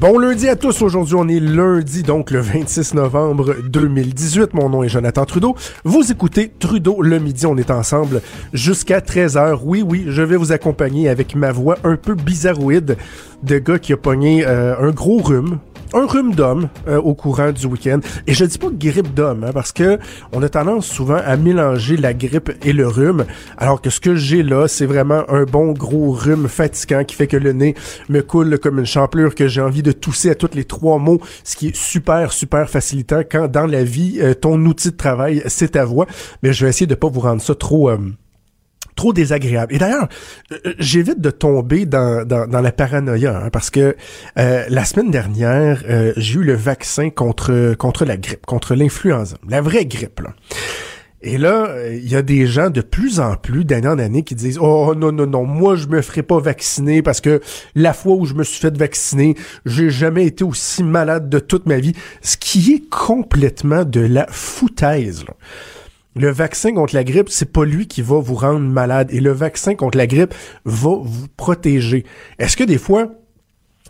Bon lundi à tous. Aujourd'hui, on est lundi, donc le 26 novembre 2018. Mon nom est Jonathan Trudeau. Vous écoutez Trudeau le midi. On est ensemble jusqu'à 13h. Oui, oui, je vais vous accompagner avec ma voix un peu bizarroïde de gars qui a pogné euh, un gros rhume un rhume d'homme euh, au courant du week-end. Et je dis pas grippe d'homme, hein, parce que on a tendance souvent à mélanger la grippe et le rhume, alors que ce que j'ai là, c'est vraiment un bon gros rhume fatigant qui fait que le nez me coule comme une champlure, que j'ai envie de tousser à tous les trois mots, ce qui est super, super facilitant quand dans la vie, euh, ton outil de travail, c'est ta voix. Mais je vais essayer de pas vous rendre ça trop... Euh, trop désagréable. Et d'ailleurs, euh, j'évite de tomber dans, dans, la paranoïa, hein, parce que euh, la semaine dernière, euh, j'ai eu le vaccin contre, contre la grippe, contre l'influenza, la vraie grippe. Là. Et là, il y a des gens de plus en plus d'année en année qui disent "Oh non non non, moi je me ferai pas vacciner parce que la fois où je me suis fait vacciner, j'ai jamais été aussi malade de toute ma vie", ce qui est complètement de la foutaise. Là. Le vaccin contre la grippe, c'est pas lui qui va vous rendre malade. Et le vaccin contre la grippe va vous protéger. Est-ce que des fois,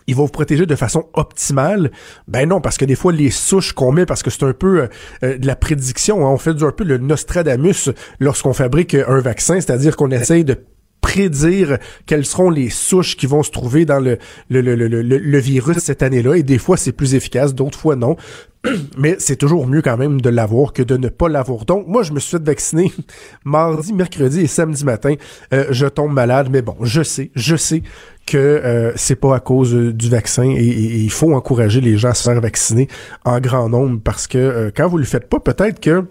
il va vous protéger de façon optimale? Ben non, parce que des fois, les souches qu'on met, parce que c'est un peu euh, euh, de la prédiction, hein, on fait un peu le Nostradamus lorsqu'on fabrique un vaccin, c'est-à-dire qu'on essaye de prédire quelles seront les souches qui vont se trouver dans le, le, le, le, le virus cette année-là. Et des fois, c'est plus efficace, d'autres fois non. Mais c'est toujours mieux quand même de l'avoir que de ne pas l'avoir. Donc, moi, je me suis fait vacciner mardi, mercredi et samedi matin. Euh, je tombe malade, mais bon, je sais, je sais que euh, c'est pas à cause euh, du vaccin et, il faut encourager les gens à se faire vacciner en grand nombre parce que quand vous le faites pas, peut-être que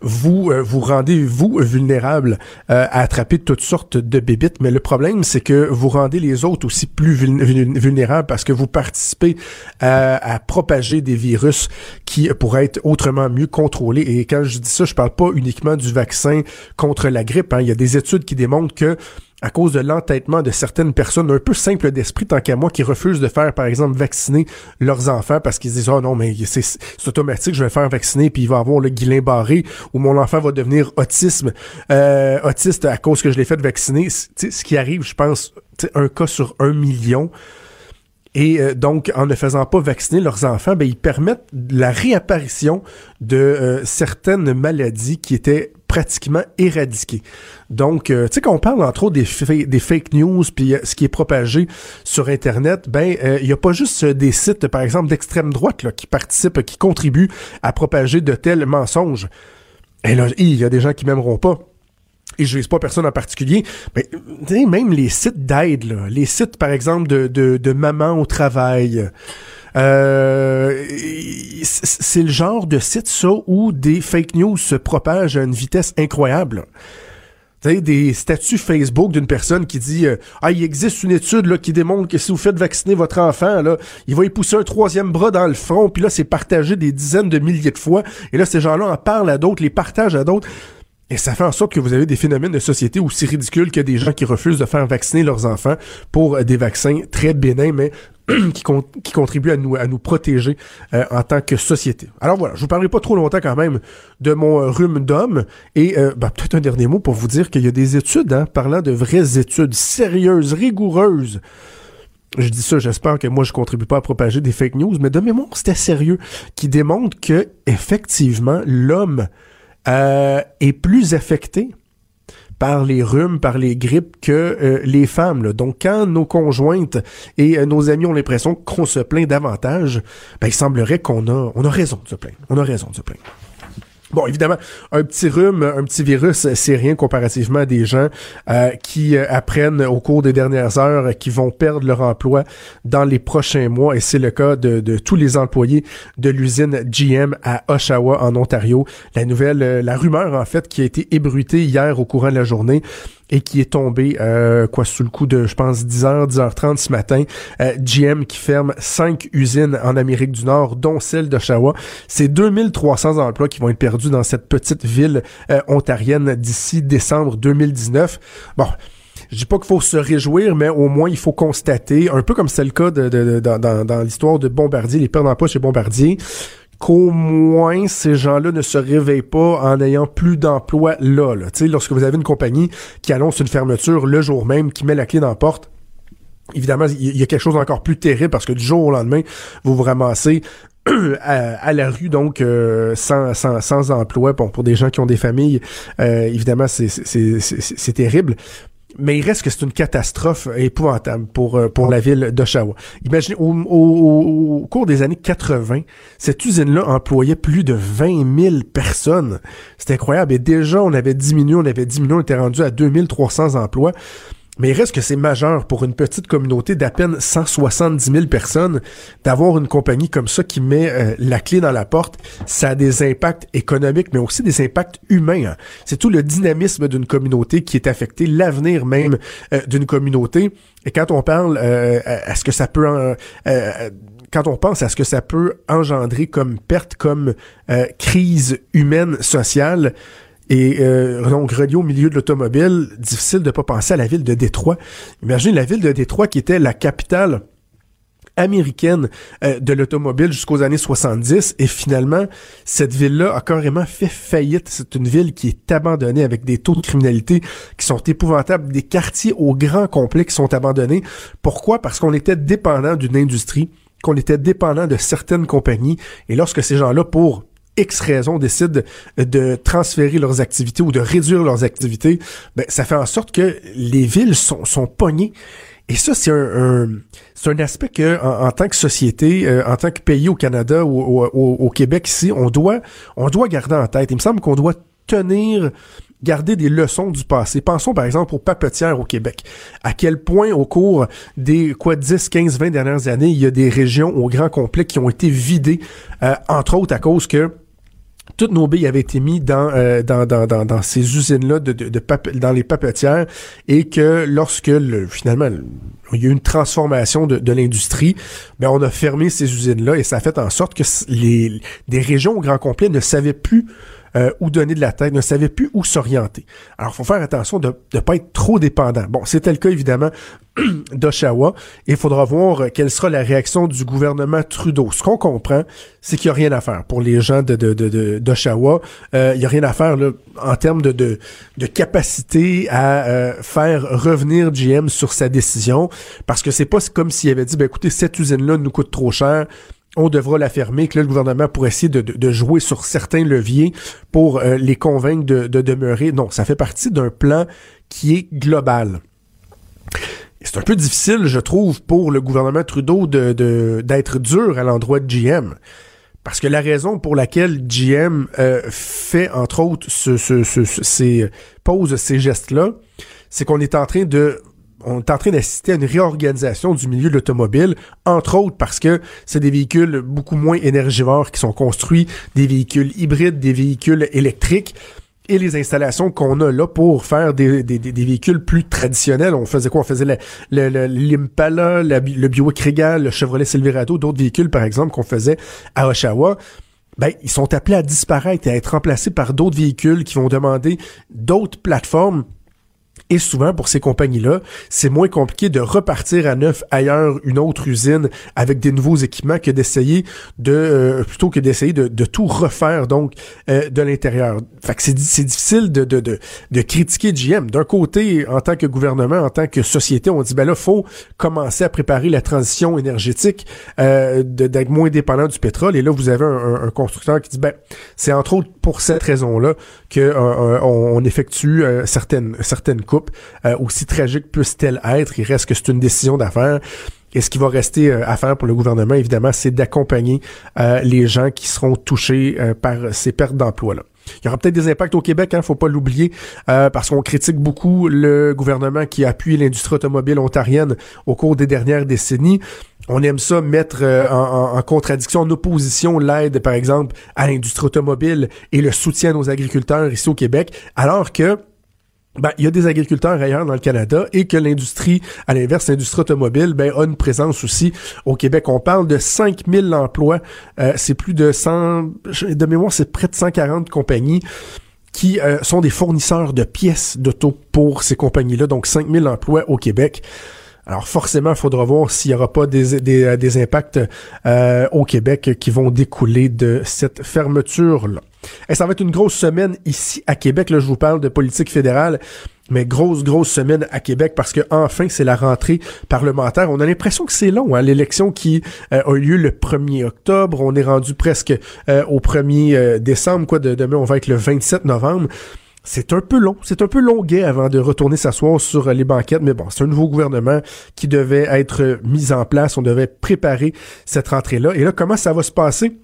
vous euh, vous rendez vous vulnérable euh, à attraper toutes sortes de bébites, mais le problème c'est que vous rendez les autres aussi plus vulnérables parce que vous participez à, propager des virus qui pourraient être autrement mieux contrôlés. Et quand je dis ça, je parle pas uniquement du vaccin contre la grippe. Hein. Il y a des études qui démontrent que à cause de l'entêtement de certaines personnes un peu simples d'esprit, tant qu'à moi, qui refusent de faire, par exemple, vacciner leurs enfants parce qu'ils disent, oh non, mais c'est automatique, je vais faire vacciner, puis il va avoir le guilin barré, ou mon enfant va devenir autisme, euh, autiste à cause que je l'ai fait vacciner. ce qui arrive, je pense, un cas sur un million. Et euh, donc, en ne faisant pas vacciner leurs enfants, ben, ils permettent la réapparition de euh, certaines maladies qui étaient pratiquement éradiquées. Donc, euh, tu sais, quand on parle entre autres des, fake news, puis ce qui est propagé sur Internet, ben, il n'y a pas juste des sites, par exemple, d'extrême droite là, qui participent, qui contribuent à propager de tels mensonges. Et là, il y a des gens qui m'aimeront pas et je vise pas personne en particulier, mais même les sites d'aide, les sites par exemple de, de, de maman au travail, euh, c'est le genre de site ça où des fake news se propagent à une vitesse incroyable. Tu sais, des statuts Facebook d'une personne qui dit euh, Ah, il existe une étude là, qui démontre que si vous faites vacciner votre enfant, là, il va y pousser un troisième bras dans le front, puis là, c'est partagé des dizaines de milliers de fois. Et là, ces gens-là en parlent à d'autres, les partagent à d'autres. Et ça fait en sorte que vous avez des phénomènes de société aussi ridicules que des gens qui refusent de faire vacciner leurs enfants pour euh, des vaccins très bénins, mais qui, qui contribuent à nous, à nous protéger euh, en tant que société. Alors voilà, je vous parlerai pas trop longtemps quand même de mon euh, rhume d'homme. Et bah, peut-être un dernier mot pour vous dire qu'il y a des études, hein, parlant de vraies études sérieuses, rigoureuses, je dis ça, j'espère que moi je contribue pas à propager des fake news, mais de mémoire, c'était sérieux, qui démontre que effectivement l'homme euh, est plus affecté par les rhumes, par les grippes que euh, les femmes. Donc, quand nos conjointes et euh, nos amis ont l'impression qu'on se plaint davantage, ben, il semblerait qu'on a, on a raison de se plaindre. On a raison de se plaindre. Bon, évidemment, un petit rhume, un petit virus, c'est rien comparativement à des gens euh, qui euh, apprennent au cours des dernières heures euh, qui vont perdre leur emploi dans les prochains mois. Et c'est le cas de, de, tous les employés de l'usine GM à Oshawa, en Ontario. La nouvelle, la rumeur, en fait, qui a été ébruitée hier au courant de la journée, et qui est tombé euh, quoi sous le coup de je pense 10h 10h30 ce matin. Euh, GM qui ferme cinq usines en Amérique du Nord dont celle d'Oshawa. C'est 2300 emplois qui vont être perdus dans cette petite ville euh, ontarienne d'ici décembre 2019 bon je dis pas qu'il faut se réjouir, mais au moins il faut constater, un peu comme c'est le cas de, dans, dans l'histoire de Bombardier, les pertes d'emploi chez Bombardier, qu'au moins ces gens-là ne se réveillent pas en ayant plus d'emploi là. là. lorsque vous avez une compagnie qui annonce une fermeture le jour même, qui met la clé dans la porte, Évidemment, il y a quelque chose d'encore plus terrible parce que du jour au lendemain, vous vous ramassez à, la rue, donc euh, sans, sans, sans, emploi. Bon, pour des gens qui ont des familles, euh, évidemment, c'est terrible mais il reste que c'est une catastrophe épouvantable pour euh, pour la ville d'Oshawa. Imaginez, au, au, cours des années 80, cette usine-là employait plus de 20 000 personnes. C'est incroyable. Et déjà, on avait diminué, on avait diminué, on était rendu à 2300 emplois. Mais il reste que c'est majeur pour une petite communauté d'à peine 170 000 personnes d'avoir une compagnie comme ça qui met euh, la clé dans la porte. Ça a des impacts économiques, mais aussi des impacts humains. Hein. C'est tout le dynamisme d'une communauté qui est affecté, l'avenir même euh, d'une communauté. Et quand on parle euh, à ce que ça peut quand on pense à ce que ça peut engendrer comme perte, comme crise humaine, sociale, et euh, donc, relié au milieu de l'automobile, difficile de pas penser à la ville de Détroit. Imaginez la ville de Détroit qui était la capitale américaine euh, de l'automobile jusqu'aux années 70 et finalement cette ville-là a carrément fait faillite. C'est une ville qui est abandonnée avec des taux de criminalité qui sont épouvantables, des quartiers au grand complet qui sont abandonnés. Pourquoi? Parce qu'on était dépendant d'une industrie, qu'on était dépendant de certaines compagnies et lorsque ces gens-là, pour X raisons décident de transférer leurs activités ou de réduire leurs activités, ben, ça fait en sorte que les villes sont, sont pognées. Et ça, c'est un, c'est un aspect que, en, tant que société, euh, en tant que pays au Canada ou au, au, Québec ici, on doit, on doit garder en tête. Il me semble qu'on doit tenir garder des leçons du passé. Pensons par exemple aux papetières au Québec. À quel point au cours des quoi 10, 15, 20 dernières années, il y a des régions au grand complet qui ont été vidées, euh, entre autres à cause que toutes nos billes avaient été mis dans, euh, dans, dans, dans, dans, ces usines-là de, de, de dans les papetières et que lorsque le, finalement il y a eu une transformation de, de l'industrie, ben on a fermé ces usines-là et ça a fait en sorte que les des régions au grand complet ne savaient plus euh, où donner de la tête, ne savait plus où s'orienter. Alors, il faut faire attention de ne pas être trop dépendant. Bon, c'était le cas, évidemment, d'Oshawa. Et il faudra voir euh, quelle sera la réaction du gouvernement Trudeau. Ce qu'on comprend, c'est qu'il n'y a rien à faire pour les gens de, d'Oshawa. Euh, il n'y a rien à faire là, en termes de, de, de capacité à euh, faire revenir GM sur sa décision. Parce que c'est pas comme s'il avait dit, ben écoutez, cette usine-là nous coûte trop cher on devra la fermer, que là, le gouvernement pourrait essayer de, jouer sur certains leviers pour euh, les convaincre de, demeurer. Non, ça fait partie d'un plan qui est global. C'est un peu difficile, je trouve, pour le gouvernement Trudeau de, d'être dur à l'endroit de GM. Parce que la raison pour laquelle GM euh, fait, entre autres, ce, ce, ces, pose ces gestes-là, c'est qu'on est en train de on est en train d'assister à une réorganisation du milieu de l'automobile, entre autres parce que c'est des véhicules beaucoup moins énergivores qui sont construits, des véhicules hybrides, des véhicules électriques et les installations qu'on a là pour faire des, véhicules plus traditionnels. On faisait quoi? On faisait l'Impala, le, le Buick Regal, le Chevrolet Silverado, d'autres véhicules, par exemple, qu'on faisait à Oshawa. Ben, ils sont appelés à disparaître et à être remplacés par d'autres véhicules qui vont demander d'autres plateformes et souvent, pour ces compagnies-là, c'est moins compliqué de repartir à neuf ailleurs une autre usine avec des nouveaux équipements que d'essayer de euh, plutôt que d'essayer de, de, tout refaire donc euh, de l'intérieur. Fait que c'est, c'est difficile de, de, de, de critiquer GM. D'un côté, en tant que gouvernement, en tant que société, on dit ben là, faut commencer à préparer la transition énergétique, euh, d'être moins dépendant du pétrole. Et là, vous avez un, un, constructeur qui dit ben c'est entre autres pour cette raison-là que on, effectue certaines certaines coupes euh, aussi tragique puisse-t-elle être, il reste que c'est une décision d'affaires. Et ce qui va rester euh, à faire pour le gouvernement, évidemment, c'est d'accompagner euh, les gens qui seront touchés par ces pertes d'emploi-là. Il y aura peut-être des impacts au Québec, hein, faut pas l'oublier, parce qu'on critique beaucoup le gouvernement qui appuie l'industrie automobile ontarienne au cours des dernières décennies. On aime ça mettre en, en, contradiction, en opposition l'aide, par exemple, à l'industrie automobile et le soutien nos agriculteurs ici au Québec, alors que ben, il y a des agriculteurs ailleurs dans le Canada et que l'industrie, à l'inverse, l'industrie automobile, ben, a une présence aussi au Québec. On parle de 5000 emplois. Euh, c'est plus de 100, de mémoire, c'est près de 140 compagnies. qui sont des fournisseurs de pièces d'auto pour ces compagnies-là, donc 5000 emplois au Québec. Alors forcément, il faudra voir s'il n'y aura pas des, des, des impacts euh, au Québec qui vont découler de cette fermeture-là. Et ça va être une grosse semaine ici à Québec. Là, je vous parle de politique fédérale. Mais grosse, grosse semaine à Québec parce que enfin c'est la rentrée parlementaire. On a l'impression que c'est long, hein? l'élection qui euh, a eu lieu le 1er octobre. On est rendu presque euh, au 1er décembre. Quoi, de, demain, on va être le 27 novembre c'est un peu long, c'est un peu longuet avant de retourner s'asseoir sur les banquettes, mais bon, c'est un nouveau gouvernement qui devait être mis en place, on devait préparer cette rentrée-là. Et là, comment ça va se passer?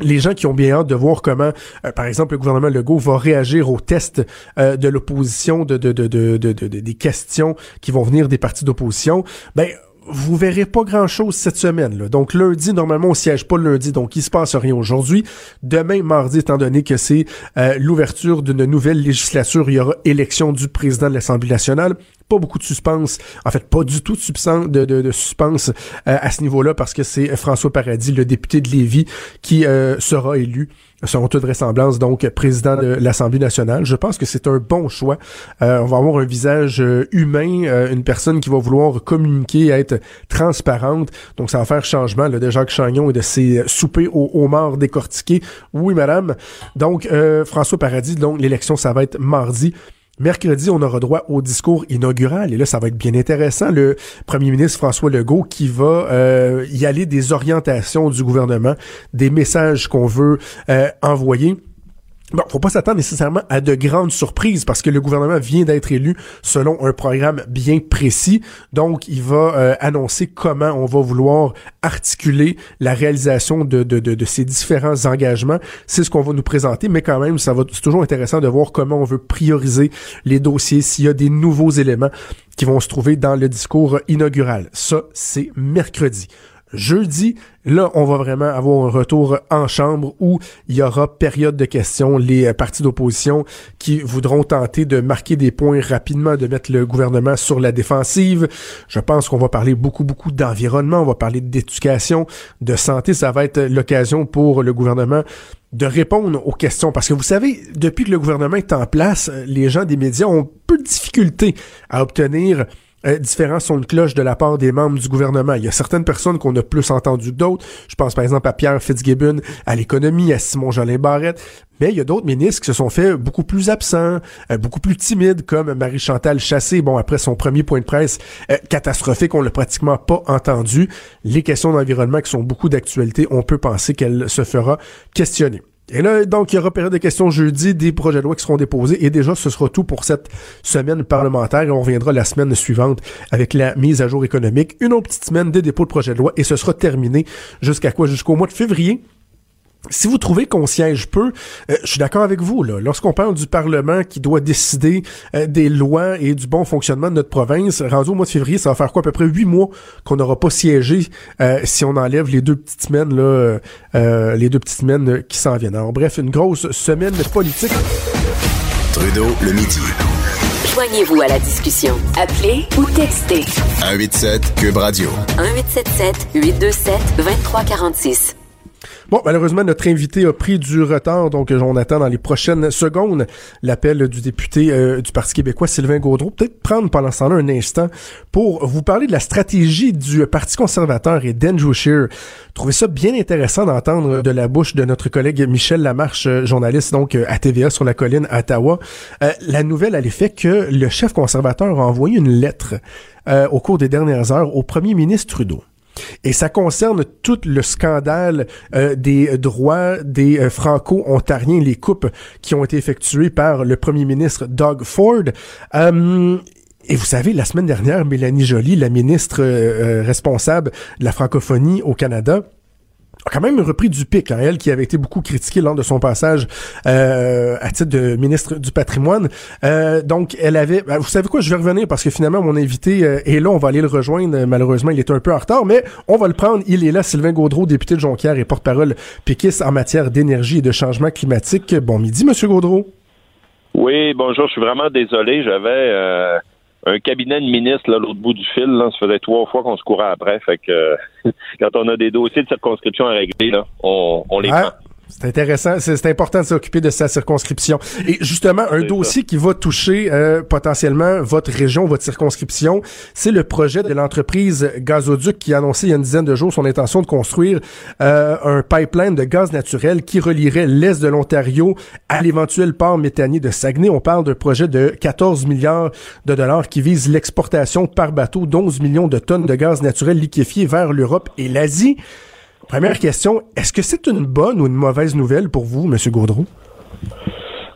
Les gens qui ont bien hâte de voir comment, euh, par exemple, le gouvernement Legault va réagir aux tests euh, de l'opposition, de, de, de, de, des questions qui vont venir des partis d'opposition, ben vous verrez pas grand-chose cette semaine. Là. Donc lundi, normalement, on siège pas lundi, donc il se passe rien aujourd'hui. Demain, mardi, étant donné que c'est euh, l'ouverture d'une nouvelle législature, il y aura élection du président de l'Assemblée nationale. Pas beaucoup de suspense, en fait, pas du tout de, de, de, suspense euh, à ce niveau-là, parce que c'est François Paradis, le député de Lévis, qui euh, sera élu selon toute vraisemblance, donc président de l'Assemblée nationale. Je pense que c'est un bon choix. Euh, on va avoir un visage euh, humain, euh, une personne qui va vouloir communiquer, être transparente. Donc, ça va faire changement là, de Jacques Chagnon et de ses soupers aux homards décortiqués. Oui, madame. Donc, François Paradis, donc l'élection, ça va être mardi. Mercredi, on aura droit au discours inaugural et là, ça va être bien intéressant. Le premier ministre François Legault qui va euh, y aller des orientations du gouvernement, des messages qu'on veut euh, envoyer. Bon, faut pas s'attendre nécessairement à de grandes surprises parce que le gouvernement vient d'être élu selon un programme bien précis. Donc, il va euh, annoncer comment on va vouloir articuler la réalisation de, de, de, ces différents engagements. C'est ce qu'on va nous présenter, mais quand même, ça va c'est toujours intéressant de voir comment on veut prioriser les dossiers, s'il y a des nouveaux éléments qui vont se trouver dans le discours inaugural. Ça, c'est mercredi. Jeudi, là, on va vraiment avoir un retour en chambre où il y aura période de questions, les euh, partis d'opposition qui voudront tenter de marquer des points rapidement, de mettre le gouvernement sur la défensive. Je pense qu'on va parler beaucoup, beaucoup d'environnement, on va parler d'éducation, de santé. Ça va être l'occasion pour le gouvernement de répondre aux questions. Parce que vous savez, depuis que le gouvernement est en place, les gens des médias ont peu de difficultés à obtenir euh, différents sons de cloche de la part des membres du gouvernement. Il y a certaines personnes qu'on a plus entendues que d'autres. Je pense par exemple à Pierre Fitzgibbon, à l'économie, à Simon Jolin Barrette. Mais il y a d'autres ministres qui se sont fait beaucoup plus absents, euh, beaucoup plus timides, comme Marie-Chantal Chassé. Bon, après son premier point de presse euh, catastrophique, on l'a pratiquement pas entendu. Les questions d'environnement qui sont beaucoup d'actualité, on peut penser qu'elle se fera questionner. Et là, donc, il y aura période de questions jeudi, des projets de loi qui seront déposés. Et déjà, ce sera tout pour cette semaine parlementaire. Et on reviendra la semaine suivante avec la mise à jour économique. Une autre petite semaine des dépôts de projets de loi. Et ce sera terminé jusqu'à quoi? Jusqu'au mois de février si vous trouvez qu'on siège peu, euh, je suis d'accord avec vous. Là. Lorsqu'on parle du Parlement qui doit décider euh, des lois et du bon fonctionnement de notre province, rendu au mois de février, ça va faire quoi? À peu près huit mois qu'on n'aura pas siégé euh, si on enlève les deux petites semaines là, les deux petites semaines qui s'en viennent. Alors bref, une grosse semaine politique. Trudeau le midi. Joignez-vous à la discussion. Appelez ou textez. 187 Cube Radio. 1877 827 2346. Bon, malheureusement, notre invité a pris du retard, donc on attend dans les prochaines secondes l'appel du député euh, du Parti québécois, Sylvain Gaudreau. Peut-être prendre pendant ce temps-là un instant pour vous parler de la stratégie du Parti conservateur et d'Andrew Scheer. Trouvez ça bien intéressant d'entendre de la bouche de notre collègue Michel Lamarche, euh, journaliste donc euh, à TVA sur la colline à Ottawa, la nouvelle à l'effet que le chef conservateur a envoyé une lettre au cours des dernières heures au premier ministre Trudeau. Et ça concerne tout le scandale euh, des droits des euh, franco-ontariens, les coupes qui ont été effectuées par le premier ministre Doug Ford. Euh, et vous savez, la semaine dernière, Mélanie Joly, la ministre responsable de la francophonie au Canada, quand même repris du pic, hein, elle qui avait été beaucoup critiquée lors de son passage euh, à titre de ministre du patrimoine. Euh, donc, elle avait... Ben, vous savez quoi, je vais revenir parce que finalement, mon invité euh, est là, on va aller le rejoindre. Malheureusement, il est un peu en retard, mais on va le prendre. Il est là, Sylvain Gaudreau, député de Jonquière et porte-parole péquiste en matière d'énergie et de changement climatique. Bon midi, Monsieur Gaudreau. Oui, bonjour, je suis vraiment désolé, j'avais un cabinet de ministre là, l'autre bout du fil, là, ça faisait trois fois qu'on se courait après. Fait que quand on a des dossiers de circonscription à régler, là, on, on les prend. C'est intéressant, c'est important de s'occuper de sa circonscription. Et justement, un dossier qui va toucher euh, potentiellement votre région, votre circonscription, c'est le projet de l'entreprise Gazoduc qui a annoncé il y a une dizaine de jours son intention de construire euh, un pipeline de gaz naturel qui relierait l'est de l'Ontario à l'éventuel port méthanier de Saguenay. On parle d'un projet de 14 milliards de dollars qui vise l'exportation par bateau d'11 millions de tonnes de gaz naturel liquéfié vers l'Europe et l'Asie. Première question, est-ce que c'est une bonne ou une mauvaise nouvelle pour vous, M. Gaudreau?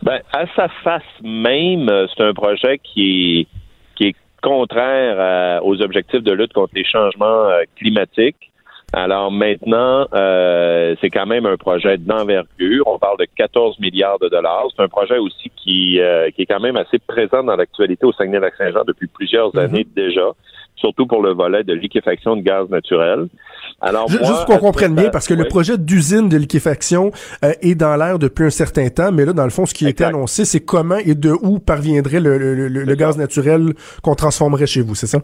Ben, à sa face même, euh, c'est un projet qui est, qui est contraire euh, aux objectifs de lutte contre les changements euh, climatiques. Alors maintenant, c'est quand même un projet d'envergure. On parle de 14 milliards de dollars. C'est un projet aussi qui, qui est quand même assez présent dans l'actualité au Saguenay-Lac-Saint-Jean depuis plusieurs mm-hmm. années déjà, surtout pour le volet de liquéfaction de gaz naturel. Alors, juste qu'on comprenne bien, parce que le projet d'usine de liquéfaction euh, est dans l'air depuis un certain temps, mais là, dans le fond, ce qui a été annoncé, c'est comment et de où parviendrait le, gaz naturel qu'on transformerait chez vous, c'est ça?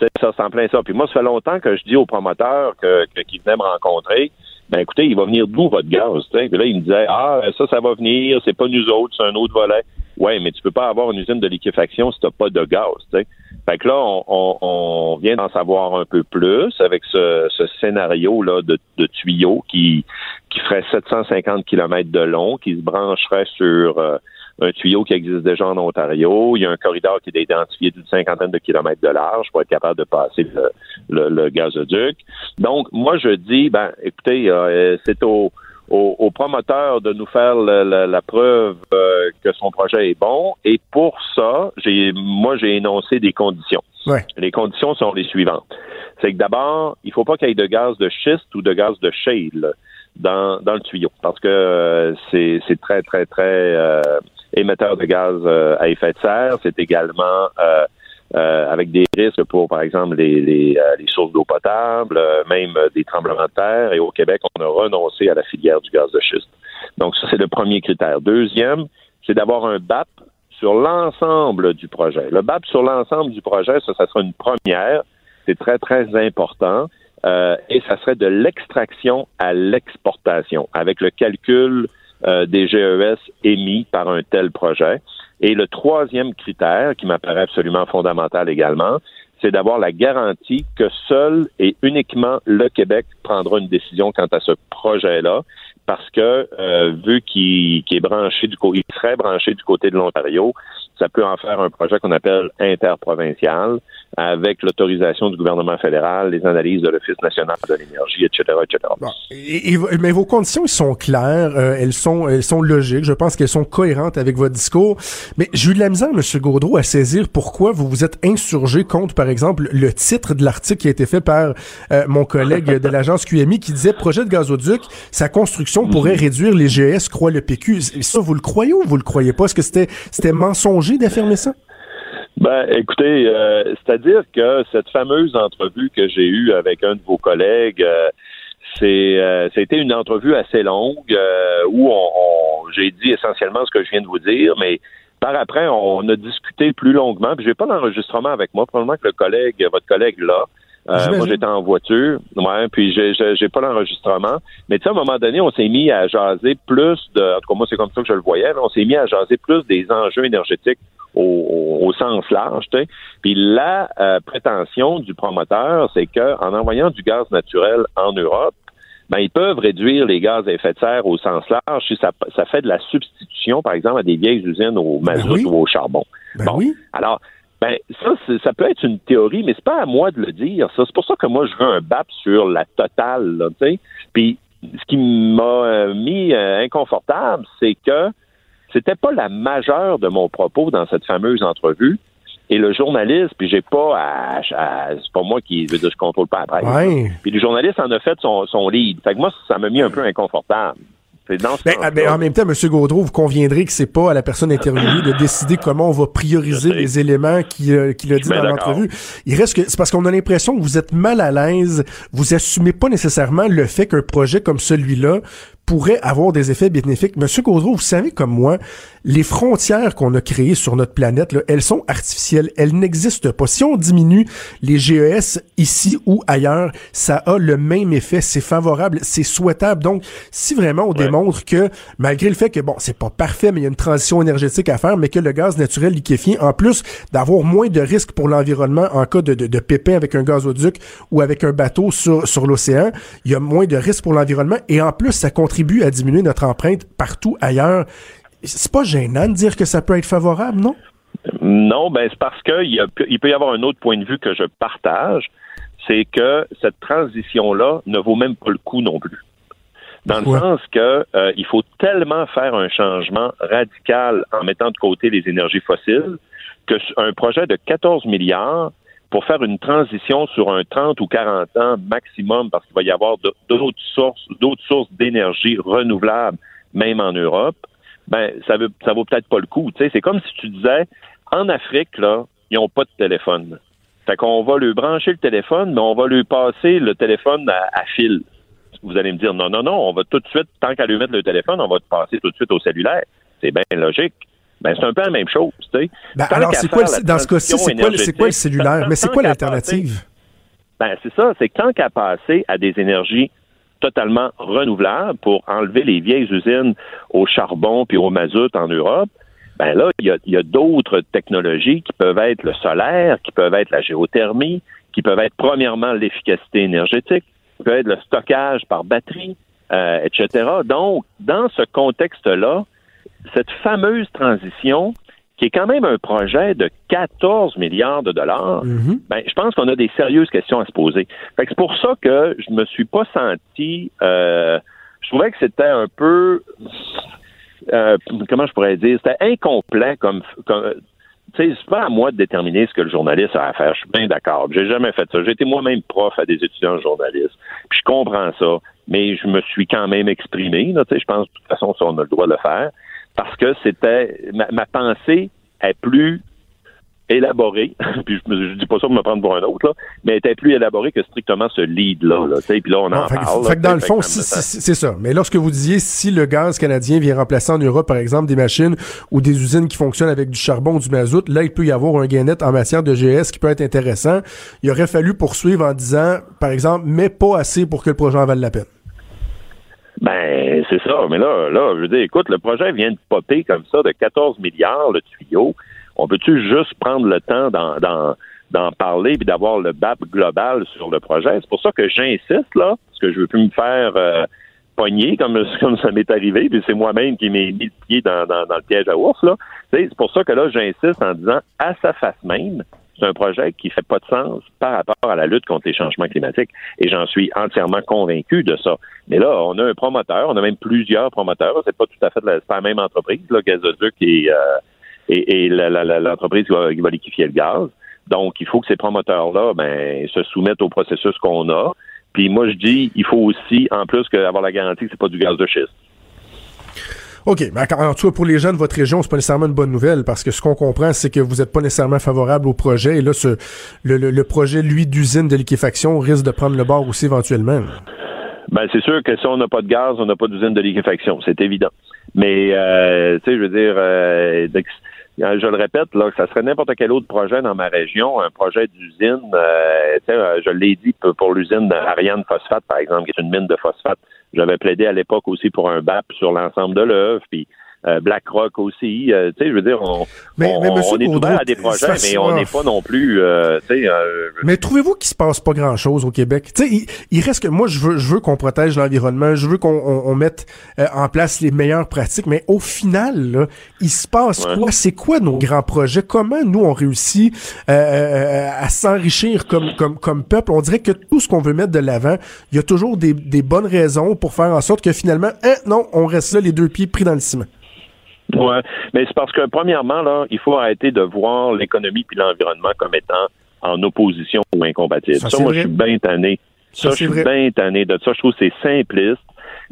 C'est ça, c'est en plein ça. Puis moi, ça fait longtemps que je dis aux promoteurs que, qui venaient me rencontrer, ben écoutez, il va venir d'où votre gaz? Puis là, ils me disaient Ah, ça, ça va venir, c'est pas nous autres, c'est un autre volet. Ouais, mais tu peux pas avoir une usine de liquéfaction si t'as pas de gaz. sais. Fait que là, on, vient d'en savoir un peu plus avec ce, scénario là de, tuyaux qui qui ferait 750 km de long, qui se brancherait sur euh, un tuyau qui existe déjà en Ontario. Il y a un corridor qui est identifié d'une cinquantaine de kilomètres de large pour être capable de passer le, gazoduc. Donc, moi, je dis, ben, écoutez, euh, c'est au au, promoteur de nous faire la, preuve euh, que son projet est bon. Et pour ça, j'ai moi j'ai énoncé des conditions. Les conditions sont les suivantes. C'est que d'abord, il faut pas qu'il y ait de gaz de schiste ou de gaz de shale dans, dans le tuyau, parce que euh, c'est très, très, très euh, émetteur de gaz à effet de serre. C'est également euh, avec des risques pour, par exemple, les, les, euh, les sources d'eau potable, euh, même des tremblements de terre. Et au Québec, on a renoncé à la filière du gaz de schiste. Donc, ça, c'est le premier critère. Deuxième, c'est d'avoir un BAP sur l'ensemble du projet. Le BAP sur l'ensemble du projet, ça, ça sera une première. C'est très, très important. et ça serait de l'extraction à l'exportation, avec le calcul des GES émis par un tel projet. Et le troisième critère, qui m'apparaît absolument fondamental également, c'est d'avoir la garantie que seul et uniquement le Québec prendra une décision quant à ce projet-là, parce que euh, vu qu'il est branché serait branché du côté de l'Ontario, ça peut en faire un projet qu'on appelle interprovincial, avec l'autorisation du gouvernement fédéral, les analyses de l'Office national de l'énergie, etc., etc. mais vos conditions, sont claires, euh, elles sont elles sont logiques, je pense qu'elles sont cohérentes avec votre discours, mais j'ai eu de la misère, M. Gaudreau, à saisir pourquoi vous vous êtes insurgé contre, par exemple, le titre de l'article qui a été fait par euh, mon collègue de l'agence QMI qui disait « Projet de gazoduc, sa construction pourrait mhm. réduire les GS, croit le PQ ». Ça, vous le croyez ou vous le croyez pas? Est-ce que c'était c'était mensonger d'affirmer ça? Ben, écoutez, euh, c'est-à-dire que cette fameuse entrevue que j'ai eue avec un de vos collègues, euh, c'est, euh, c'était une entrevue assez longue euh, où on, j'ai dit essentiellement ce que je viens de vous dire, mais par après, on a discuté plus longuement. Puis j'ai pas l'enregistrement avec moi. Probablement que le collègue, votre collègue là. moi, j'étais en voiture, ouais, puis j'ai, j'ai, pas l'enregistrement. Mais tu sais, à un moment donné, on s'est mis à jaser plus de, en tout cas moi, c'est comme ça que je le voyais, on s'est mis à jaser plus des enjeux énergétiques au, sens large. Puis la euh, prétention du promoteur, c'est qu'en envoyant du gaz naturel en Europe, ben, ils peuvent réduire les gaz à effet de serre au sens large si ça, ça fait de la substitution, par exemple, à des vieilles usines au ben mazout ou au charbon. Ben oui. Alors, ben, ça, ça peut être une théorie, mais c'est pas à moi de le dire. Ça, c'est pour ça que moi, je veux un BAP sur la totale. Puis, ce qui m'a euh, mis euh, inconfortable, c'est que c'était pas la majeure de mon propos dans cette fameuse entrevue. Et le journaliste, puis j'ai pas à, c'est pas moi qui veux dire, je contrôle pas après. Puis le journaliste en a fait son, son lead. Fait que moi, ça m'a mis un peu inconfortable. Ben, ah, ben, en même temps, M. Gaudreau, vous conviendrez que c'est pas à la personne interviewée de décider comment on va prioriser les éléments qu'il euh, a dit dans l'entrevue. Il reste que c'est parce qu'on a l'impression que vous êtes mal à l'aise, vous assumez pas nécessairement le fait qu'un projet comme celui-là pourrait avoir des effets bénéfiques. Monsieur Gaudreau, vous savez comme moi, les frontières qu'on a créées sur notre planète, là, elles sont artificielles, elles n'existent pas. Si on diminue les GES ici ou ailleurs, ça a le même effet, c'est favorable, c'est souhaitable. Donc, si vraiment on démontre que, malgré le fait que, bon, c'est pas parfait, mais il y a une transition énergétique à faire, mais que le gaz naturel liquéfié, en plus d'avoir moins de risques pour l'environnement en cas de, de, de pépin avec un gazoduc ou avec un bateau sur, sur l'océan, il y a moins de risques pour l'environnement et en plus, ça contribue à diminuer notre empreinte partout ailleurs. C'est pas gênant de dire que ça peut être favorable, non? Non, ben c'est parce qu'il il peut y avoir un autre point de vue que je partage, c'est que cette transition-là ne vaut même pas le coup non plus. Dans le sens que euh, il faut tellement faire un changement radical en mettant de côté les énergies fossiles que un projet de 14 milliards pour faire une transition sur un 30 ou 40 ans maximum, parce qu'il va y avoir d'autres sources, d'autres sources d'énergie renouvelables, même en Europe, ben ça veut ça vaut peut-être pas le coup. Tu sais, c'est comme si tu disais en Afrique là, ils ont pas de téléphone. Fait qu'on va lui brancher le téléphone, mais on va lui passer le téléphone à, fil. Vous allez me dire non non non, on va tout de suite tant qu'à lui mettre le téléphone, on va te passer tout de suite au cellulaire. C'est bien logique. Ben, c'est un peu la même chose, tu sais. Ben, alors, c'est quoi, dans ce cas-ci, c'est quoi, quoi, le cellulaire? Mais c'est quoi l'alternative? Ben, c'est ça, c'est tant qu'à passer à des énergies totalement renouvelables pour enlever les vieilles usines au charbon puis au mazout en Europe, ben là, il y a, y a d'autres technologies qui peuvent être le solaire, qui peuvent être la géothermie, qui peuvent être premièrement l'efficacité énergétique, qui peuvent être le stockage par batterie, euh, etc. Donc, dans ce contexte-là, cette fameuse transition qui est quand même un projet de 14 milliards de dollars, mhm. ben, je pense qu'on a des sérieuses questions à se poser. c'est pour ça que je me suis pas senti, euh, je trouvais que c'était un peu, euh, comment je pourrais dire, c'était incomplet comme, comme c'est pas à moi de déterminer ce que le journaliste a à faire. Je suis bien d'accord. J'ai jamais fait ça. J'ai été moi-même prof à des étudiants journalistes. Puis je comprends ça. Mais je me suis quand même exprimé. Là, je pense de toute façon, ça, on a le droit de le faire parce que c'était ma, pensée est plus élaborée, puis je, ne dis pas ça pour me prendre pour un autre, là, mais était plus élaborée que strictement ce lead-là. Là, puis là, on en parle. Fait, que dans le fond, c'est ça. Mais lorsque vous disiez si le gaz canadien vient remplacer en Europe, par exemple, des machines ou des usines qui fonctionnent avec du charbon ou du mazout, là, il peut y avoir un gain net en matière de GS qui peut être intéressant. Il aurait fallu poursuivre en disant, par exemple, mais pas assez pour que le projet en vaille la peine. Ben, c'est ça. Mais là, là, je veux dire, écoute, le projet vient de popper comme ça de 14 milliards, le tuyau. On peut-tu juste prendre le temps d'en, parler et d'avoir le BAP global sur le projet? C'est pour ça que j'insiste, là, parce que je veux plus me faire euh, pogner comme, comme ça m'est arrivé, puis c'est moi-même qui m'ai mis le pied dans, dans, dans le piège à ours, là. C'est pour ça que là, j'insiste en disant à sa face même, c'est un projet qui fait pas de sens par rapport à la lutte contre les changements climatiques. Et j'en suis entièrement convaincu de ça. Mais là, on a un promoteur, on a même plusieurs promoteurs. C'est pas tout à fait la, la même entreprise, là, Gazoduc et, euh, l'entreprise qui va, qui va liquéfier le gaz. Donc, il faut que ces promoteurs-là ben, se soumettent au processus qu'on a. Puis moi, je dis, il faut aussi, en plus, avoir la garantie que c'est pas du gaz de schiste. OK. Mais en tout cas, pour les gens de votre région, c'est pas nécessairement une bonne nouvelle parce que ce qu'on comprend, c'est que vous n'êtes pas nécessairement favorable au projet. Et là, ce, le, le, projet, lui, d'usine de liquéfaction risque de prendre le bord aussi éventuellement. Ben, c'est sûr que si on n'a pas de gaz, on n'a pas d'usine de liquéfaction. C'est évident. Mais, euh, tu sais, je veux dire, euh, je le répète, là, ça serait n'importe quel autre projet dans ma région, un projet d'usine. Euh, euh je l'ai dit pour l'usine d'Ariane Phosphate, par exemple, qui est une mine de phosphate. J'avais plaidé à l'époque aussi pour un BAP sur l'ensemble de l'œuvre, BlackRock aussi. Euh, tu sais, je veux dire, on, mais, on, on est ouvert à des projets, mais on n'est pas non plus. Euh, sais, mais trouvez-vous qu'il se passe pas grand-chose au Québec? Tu sais, il, reste que moi, je veux, je veux qu'on protège l'environnement, je veux qu'on on, mette en place les meilleures pratiques, mais au final, là, il se passe quoi? C'est quoi nos grands projets? Comment nous on réussit à s'enrichir comme comme comme peuple? On dirait que tout ce qu'on veut mettre de l'avant, il y a toujours des, des bonnes raisons pour faire en sorte que finalement, hein, non, on reste là les deux pieds pris dans le ciment. Ouais, mais c'est parce que premièrement là, il faut arrêter de voir l'économie puis l'environnement comme étant en opposition ou incompatibles. Ça, moi, je suis bien tanné. Ça, je suis bien tanné de ça. Je trouve que c'est simpliste.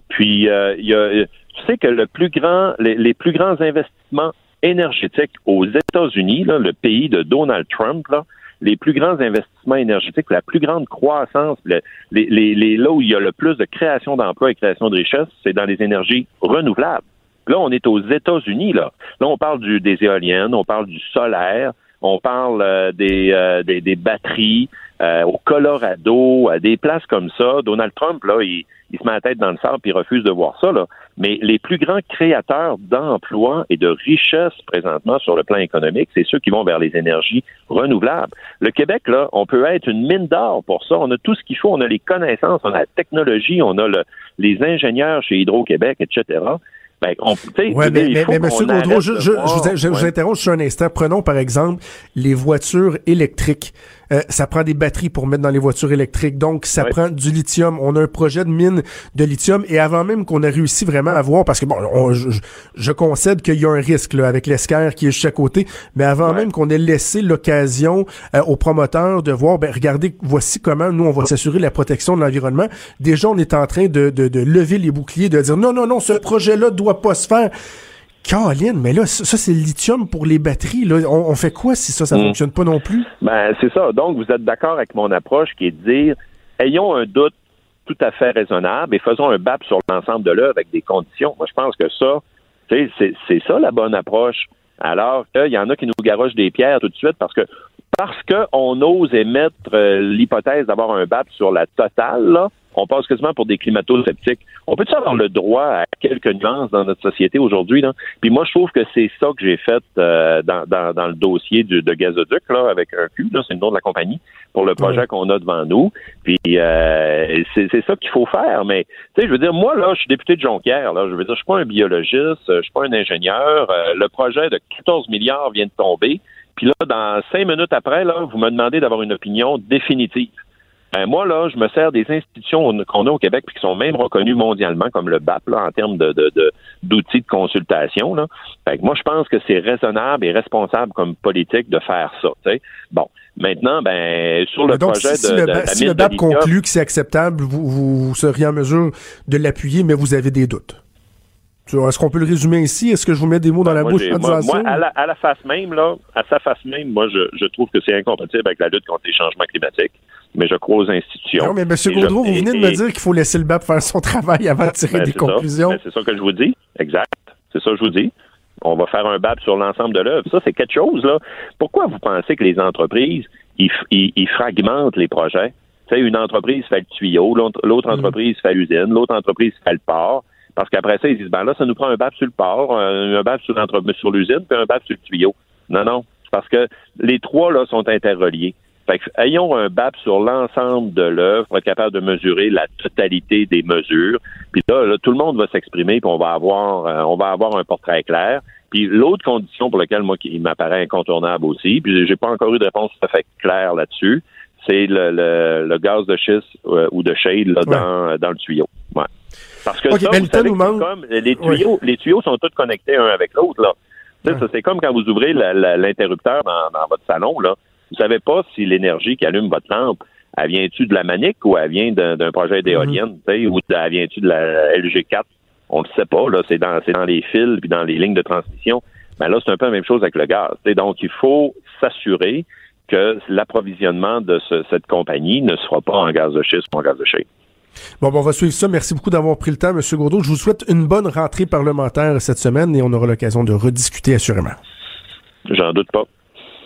Puis, euh, il y a, tu sais que le plus grand, les, plus grands investissements énergétiques aux États-Unis, le pays de Donald Trump, là, les plus grands investissements énergétiques, la plus grande croissance, les, les, les, là où il y a le plus de création d'emplois et création de richesses, c'est dans les énergies renouvelables. Là, on est aux États-Unis, là. Là, on parle du, des éoliennes, on parle du solaire, on parle euh, des, euh, des, des, batteries euh, au Colorado, à des places comme ça. Donald Trump, là, il, il se met la tête dans le sable et refuse de voir ça. Là. Mais les plus grands créateurs d'emplois et de richesses présentement sur le plan économique, c'est ceux qui vont vers les énergies renouvelables. Le Québec, là, on peut être une mine d'or pour ça. On a tout ce qu'il faut. On a les connaissances, on a la technologie, on a le, les ingénieurs chez Hydro-Québec, etc. Ben, mais, mais, mais, M. Gaudreau, je, je, je, je, vous interromps sur un instant. Prenons par exemple les voitures électriques. Euh, ça prend des batteries pour mettre dans les voitures électriques. Donc, ça prend du lithium. On a un projet de mine de lithium. Et avant même qu'on ait réussi vraiment à voir, parce que bon, je, concède qu'il y a un risque là, avec l'esquerre qui est juste à côté, mais avant même qu'on ait laissé l'occasion euh, aux promoteurs de voir, ben regardez, voici comment nous, on va s'assurer la protection de l'environnement. Déjà, on est en train de, de, de lever les boucliers, de dire non, non, non, ce projet-là doit pas se faire. Caroline, mais là, ça, c'est le lithium pour les batteries. Là. On, fait quoi si ça, ça ne hmm. fonctionne pas non plus? Ben, c'est ça. Donc, vous êtes d'accord avec mon approche qui est de dire, ayons un doute tout à fait raisonnable et faisons un BAP sur l'ensemble de l'œuvre avec des conditions. Moi, je pense que ça, c'est ça la bonne approche. Alors qu'il y en a qui nous garochent des pierres tout de suite parce que parce qu'on ose émettre euh, l'hypothèse d'avoir un BAP sur la totale, là, on passe quasiment pour des climato-sceptiques. On peut-tu avoir le droit à quelques nuances dans notre société aujourd'hui? Là? Puis moi, je trouve que c'est ça que j'ai fait euh, dans, dans, le dossier du, de Gazoduc, là, avec un Q, c'est le nom de la compagnie, pour le projet qu'on a devant nous. Puis euh, c'est, ça qu'il faut faire. Mais, tu sais, je veux dire, moi, là, je suis député de Jonquière, là, je veux dire, je suis pas un biologiste, je suis pas un ingénieur. Euh, le projet de 14 milliards vient de tomber. Puis là, dans cinq minutes après, là, vous me demandez d'avoir une opinion définitive. Ben, moi, là, je me sers des institutions qu'on a au Québec puis qui sont même reconnues mondialement, comme le BAP, là, en termes de, d'outils de, consultation. Là. moi, je pense que c'est raisonnable et responsable comme politique de faire ça. Bon. Maintenant, ben, sur le projet si, de, le, si le BAP conclut que c'est acceptable, vous, vous seriez en mesure de l'appuyer, mais vous avez des doutes. Est-ce qu'on peut le résumer ici? Est-ce que je vous mets des mots dans la bouche en moi, moi à, la, à, la, face même, là, à sa face même, moi, je, je trouve que c'est incompatible avec la lutte contre les changements climatiques. Mais je crois aux institutions. Non, mais M. Gaudreau, vous venez de me dire qu'il faut laisser le BAP faire son travail avant de tirer ben, des conclusions. Ben, c'est ça que je vous dis. Exact. C'est ça que je vous dis. On va faire un BAP sur l'ensemble de l'œuvre. Ça, c'est quelque chose, là. Pourquoi vous pensez que les entreprises, ils, ils, fragmentent les projets? Tu sais, une entreprise fait le tuyau, l'autre mm. entreprise fait l'usine, l'autre entreprise fait le port parce qu'après ça, ils disent, ben là, ça nous prend un BAP sur le port, un, BAP sur, sur l'usine, puis un BAP sur le tuyau. Non, non. parce que les trois, là, sont interreliés. Fait que, ayons un BAP sur l'ensemble de l'œuvre pour être capable de mesurer la totalité des mesures. Puis là, tout le monde va s'exprimer, puis on va avoir euh, on va avoir un portrait clair. Puis l'autre condition pour laquelle moi qui m'apparaît incontournable aussi, puis j'ai pas encore eu de réponse tout à fait claire là-dessus, c'est le, le, gaz de schiste euh, ou de shade là, dans, dans le tuyau. Ouais. Parce que ça, vous savez, comme les tuyaux, les tuyaux sont tous connectés un avec l'autre. Là. C'est comme quand vous ouvrez l'interrupteur dans, votre salon. Là. Vous savez pas si l'énergie qui allume votre lampe, elle vient-tu de la manique ou elle vient d'un projet d'éolienne, mm-hmm. ou elle vient-tu de la LG4? On ne sait pas. Là, c'est dans, dans les fils puis dans les lignes de transmission. Mais ben là, c'est un peu la même chose avec le gaz. Donc, il faut s'assurer que l'approvisionnement de cette compagnie ne sera pas en gaz de schiste ou en gaz de shale. Bon, on va suivre ça. Merci beaucoup d'avoir pris le temps, M. Gourdeau. Je vous souhaite une bonne rentrée parlementaire cette semaine et on aura l'occasion de rediscuter assurément. J'en doute pas.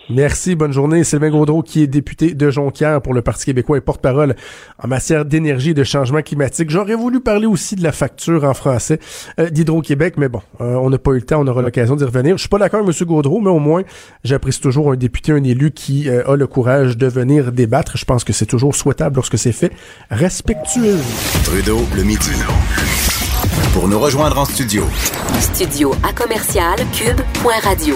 Merci, bonne journée. Sylvain Gaudreau, qui est député de Jonquière pour le Parti québécois et porte-parole en matière d'énergie et de changement climatique. J'aurais voulu parler aussi de la facture en français euh, d'Hydro-Québec, mais bon, euh, on n'a pas eu le temps, on aura l'occasion d'y revenir. Je suis pas d'accord avec M. Gaudreau, mais au moins, j'apprécie toujours un député, un élu qui euh, a le courage de venir débattre. Je pense que c'est toujours souhaitable lorsque c'est fait respectueux. Trudeau, le midi. Pour nous rejoindre en studio. Studio à commercial cube.radio.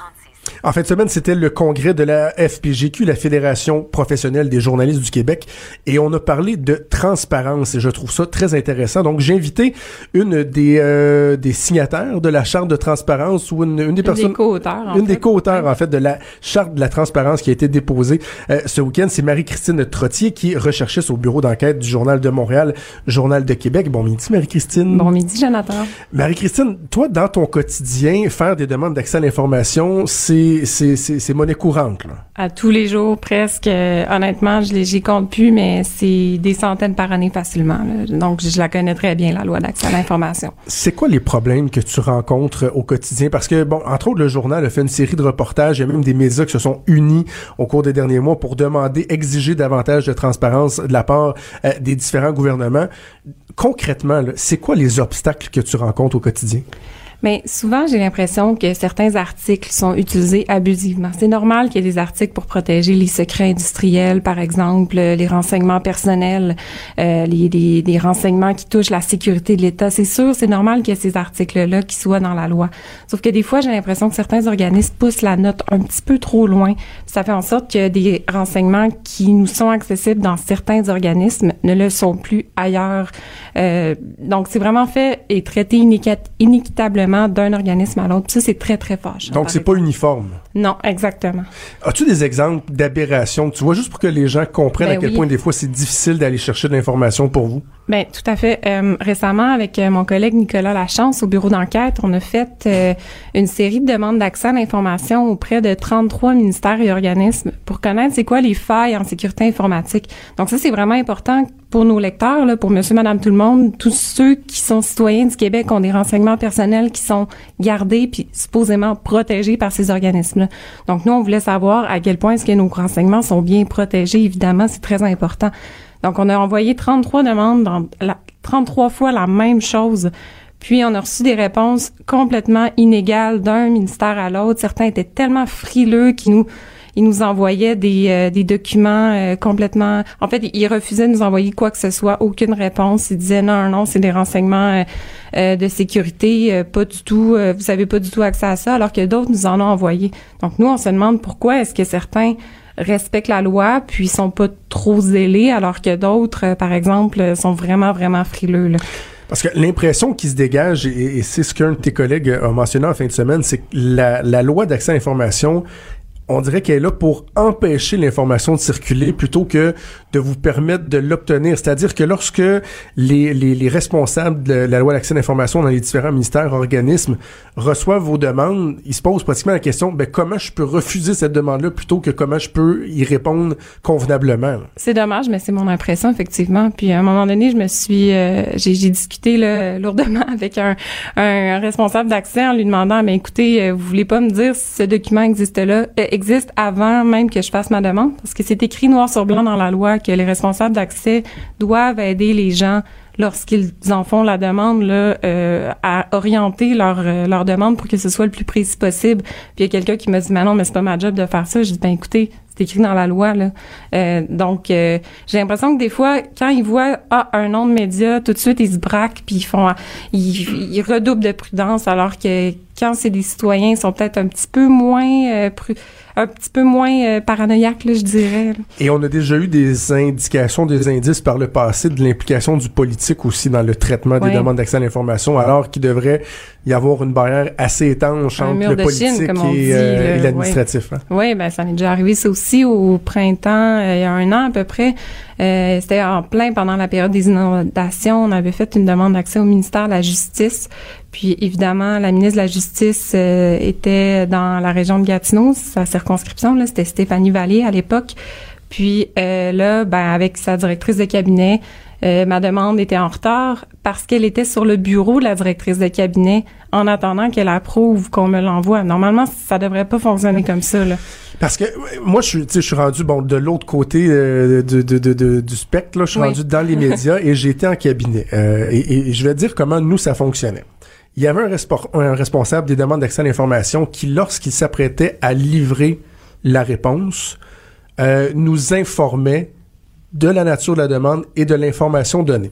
En fin de semaine, c'était le congrès de la FPGQ, la Fédération professionnelle des journalistes du Québec, et on a parlé de transparence, et je trouve ça très intéressant. Donc, j'ai invité une des, euh, des signataires de la charte de transparence, ou une, une des personnes... Une des co-auteurs, Une des co-auteurs, en fait, de la charte de la transparence qui a été déposée euh, ce week-end. C'est Marie-Christine Trottier, qui est recherchiste au bureau d'enquête du Journal de Montréal, Journal de Québec. Bon midi, Marie-Christine. Bon midi, Jonathan. Marie-Christine, toi, dans ton quotidien, faire des demandes d'accès à l'information, c'est, c'est, c'est, c'est monnaie courante, là. À tous les jours, presque. Euh, honnêtement, je j'y compte plus, mais c'est des centaines par année facilement. là. Donc, je la connais très bien, la loi d'accès à l'information. C'est quoi les problèmes que tu rencontres au quotidien? Parce que, bon, entre autres, le journal a fait une série de reportages. Il y a même des médias qui se sont unis au cours des derniers mois pour demander, exiger davantage de transparence de la part euh, des différents gouvernements. Concrètement, là, c'est quoi les obstacles que tu rencontres au quotidien? Mais souvent, j'ai l'impression que certains articles sont utilisés abusivement. C'est normal qu'il y ait des articles pour protéger les secrets industriels, par exemple, euh, les renseignements personnels, euh, les, les, les renseignements qui touchent la sécurité de l'État. C'est sûr, c'est normal qu'il y ait ces articles-là qui soient dans la loi. Sauf que des fois, j'ai l'impression que certains organismes poussent la note un petit peu trop loin. Ça fait en sorte que des renseignements qui nous sont accessibles dans certains organismes ne le sont plus ailleurs. Euh, donc, c'est vraiment fait et traité iniquit- d'un organisme à l'autre. Ça, c'est très, très fâcheux. Donc, c'est pas uniforme. Non, exactement. As-tu des exemples d'aberrations que tu vois juste pour que les gens comprennent Ben à quel oui. point des fois c'est difficile d'aller chercher de l'information pour vous? Ben tout à fait. Euh, récemment, avec euh, mon collègue Nicolas Lachance au bureau d'enquête, on a fait euh, une série de demandes d'accès à l'information auprès de 33 ministères et organismes pour connaître c'est quoi les failles en sécurité informatique. Donc ça, c'est vraiment important pour nos lecteurs, pour monsieur, madame, tout le monde, tous ceux qui sont citoyens du Québec ont des renseignements personnels qui sont gardés puis supposément protégés par ces organismes-là. Donc nous, on voulait savoir à quel point est-ce que nos renseignements sont bien protégés. Évidemment, c'est très important. Donc, on a envoyé 33 demandes, dans la, 33 fois la même chose. Puis, on a reçu des réponses complètement inégales d'un ministère à l'autre. Certains étaient tellement frileux qu'ils nous, ils nous envoyaient des, euh, des documents euh, complètement... En fait, ils refusaient de nous envoyer quoi que ce soit, aucune réponse. Ils disaient non, non, c'est des renseignements euh, de sécurité, pas du tout, vous avez pas du tout accès à ça, alors que d'autres nous en ont envoyé. Donc, nous, on se demande pourquoi est-ce que certains respectent la loi puis sont pas trop zélés alors que d'autres par exemple sont vraiment vraiment frileux là. Parce que l'impression qui se dégage, et, c'est ce qu'un de tes collègues a mentionné en fin de semaine, c'est que la loi d'accès à l'information, on dirait qu'elle est là pour empêcher l'information de circuler plutôt que de vous permettre de l'obtenir. C'est-à-dire que lorsque les, les, les responsables de la loi d'accès à l'information dans les différents ministères, organismes, reçoivent vos demandes, ils se posent pratiquement la question, ben, comment je peux refuser cette demande-là plutôt que comment je peux y répondre convenablement. C'est dommage mais c'est mon impression effectivement. Puis à un moment donné, je me suis euh, j'ai discuté là, lourdement avec un, un responsable d'accès en lui demandant mais écoutez, euh, vous voulez pas me dire si ce document existe là euh, existe avant même que je fasse ma demande parce que c'est écrit noir sur blanc dans la loi que les responsables d'accès doivent aider les gens lorsqu'ils en font la demande là, euh, à orienter leur euh, leur demande pour que ce soit le plus précis possible. Puis il y a quelqu'un qui m'a dit mais non mais c'est pas ma job de faire ça. J'ai dit ben écoutez c'est écrit dans la loi là. Euh, donc euh, j'ai l'impression que des fois quand ils voient ah un nom de média tout de suite ils se braquent puis ils font ils, ils redoublent de prudence alors que quand c'est des citoyens ils sont peut-être un petit peu moins euh, pru- un petit peu moins euh, paranoïaques là je dirais. là. Et on a déjà eu des indications, des indices par le passé de l'implication du politique aussi dans le traitement des demandes d'accès à l'information, alors qu'il devrait y avoir une barrière assez étanche Un entre le politique Chine, comme et, euh, et l'administratif. hein. Oui, ben ça m'est déjà arrivé ça aussi au printemps, euh, il y a un an à peu près. Euh, C'était en plein pendant la période des inondations. On avait fait une demande d'accès au ministère de la Justice. Puis évidemment, la ministre de la Justice euh, était dans la région de Gatineau, sa circonscription. Là, c'était Stéphanie Vallée à l'époque. Puis euh, là, ben avec sa directrice de cabinet, euh, ma demande était en retard parce qu'elle était sur le bureau de la directrice de cabinet en attendant qu'elle approuve qu'on me l'envoie. Normalement, ça devrait pas fonctionner comme ça. Là. Parce que moi, je suis, tu sais, je suis rendu bon de l'autre côté euh, de, de, de, du spectre. Là, je suis Oui. rendu dans les médias et été en cabinet. Euh, et, et je vais dire comment nous ça fonctionnait. Il y avait un, respo- un responsable des demandes d'accès à l'information qui, lorsqu'il s'apprêtait à livrer la réponse, euh, nous informait de la nature de la demande et de l'information donnée.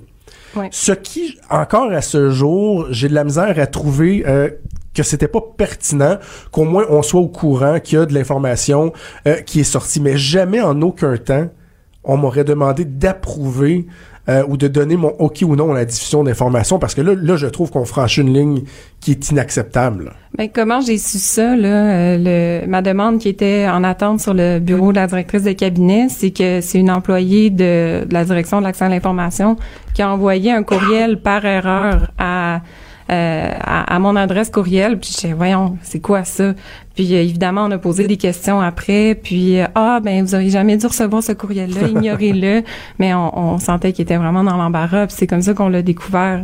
Ouais. Ce qui, encore à ce jour, j'ai de la misère à trouver euh, que c'était pas pertinent, qu'au moins on soit au courant qu'il y a de l'information euh, qui est sortie. Mais jamais en aucun temps on m'aurait demandé d'approuver euh, ou de donner mon OK ou non à la diffusion d'informations parce que là, là, je trouve qu'on franchit une ligne qui est inacceptable. Ben, comment j'ai su ça, là? Euh, le, ma demande qui était en attente sur le bureau de la directrice de cabinet, c'est que c'est une employée de, la direction de l'accès à l'information qui a envoyé un courriel par erreur à euh, à, mon adresse courriel. Puis je voyons, c'est quoi ça? Puis euh, évidemment, on a posé des questions après. Puis euh, ah ben vous auriez jamais dû recevoir ce courriel-là, ignorez-le. Mais on, on sentait qu'il était vraiment dans l'embarras. Puis c'est comme ça qu'on l'a découvert.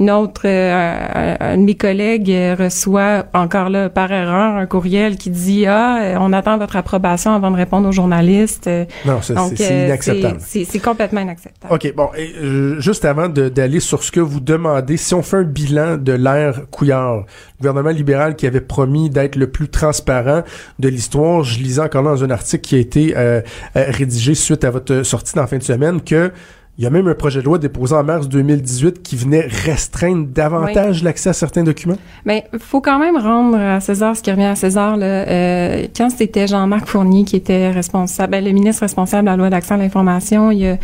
Une autre, euh, un de mes collègues reçoit encore là par erreur un courriel qui dit ah on attend votre approbation avant de répondre aux journalistes. Non, c'est inacceptable. C'est complètement inacceptable. Ok bon, et, juste avant d'aller sur ce que vous demandez, si on fait un bilan de l'ère Couillard, gouvernement libéral qui avait promis d'être le plus transparent de l'histoire. Je lisais encore dans un article qui a été euh, euh, rédigé suite à votre sortie dans la fin de semaine que il y a même un projet de loi déposé en mars 2018 qui venait restreindre davantage l'accès à certains documents. Mais il faut quand même rendre à César ce qui revient à César. Là. Euh, quand c'était Jean-Marc Fournier qui était responsable, ben, le ministre responsable de la loi d'accès à l'information, il a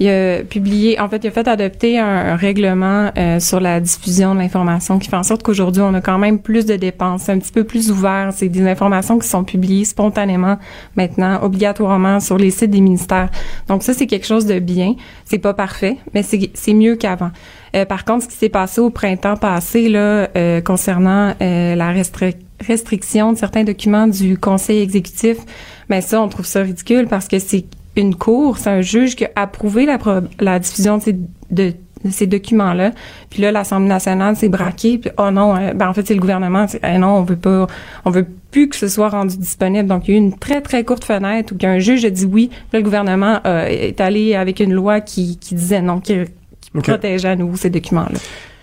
il a publié, en fait, il a fait adopter un, règlement euh, sur la diffusion de l'information qui fait en sorte qu'aujourd'hui, on a quand même plus de dépenses, un petit peu plus ouvert. C'est des informations qui sont publiées spontanément maintenant, obligatoirement sur les sites des ministères. Donc ça, c'est quelque chose de bien. C'est pas parfait, mais c'est mieux qu'avant. Euh, par contre, ce qui s'est passé au printemps passé là, euh, concernant la restriction de certains documents du Conseil exécutif, mais ben ça, on trouve ça ridicule parce que c'est une cour, c'est un juge qui a approuvé la, la diffusion de ces, de, ces documents-là. Puis là, l'Assemblée nationale s'est braquée. Puis oh non, euh, ben en fait c'est le gouvernement. Eh non, on veut pas, on veut plus que ce soit rendu disponible. Donc il y a eu une très très courte fenêtre où un juge a dit oui. Puis là, le gouvernement euh, est allé avec une loi qui, qui disait non, qui, protégeait à nouveau ces documents-là.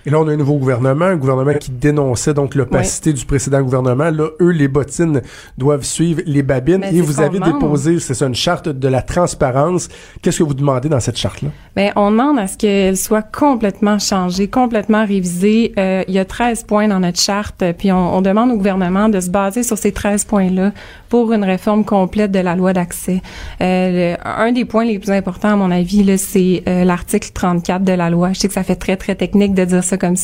Et là, on a un nouveau gouvernement, un gouvernement qui dénonçait donc l'opacité du précédent gouvernement. Là, eux, les bottines doivent suivre les babines. et vous avez déposé, c'est ça, une charte de la transparence. Qu'est-ce que vous demandez dans cette charte-là? Bien, on demande à ce qu'elle soit complètement changée, complètement révisée. Euh, il y a 13 points dans notre charte, puis on, on, demande au gouvernement de se baser sur ces 13 points-là pour une réforme complète de la loi d'accès. Euh, un des points les plus importants, à mon avis, c'est euh, l'article 34 de la loi. Je sais que ça fait très, très technique de dire comme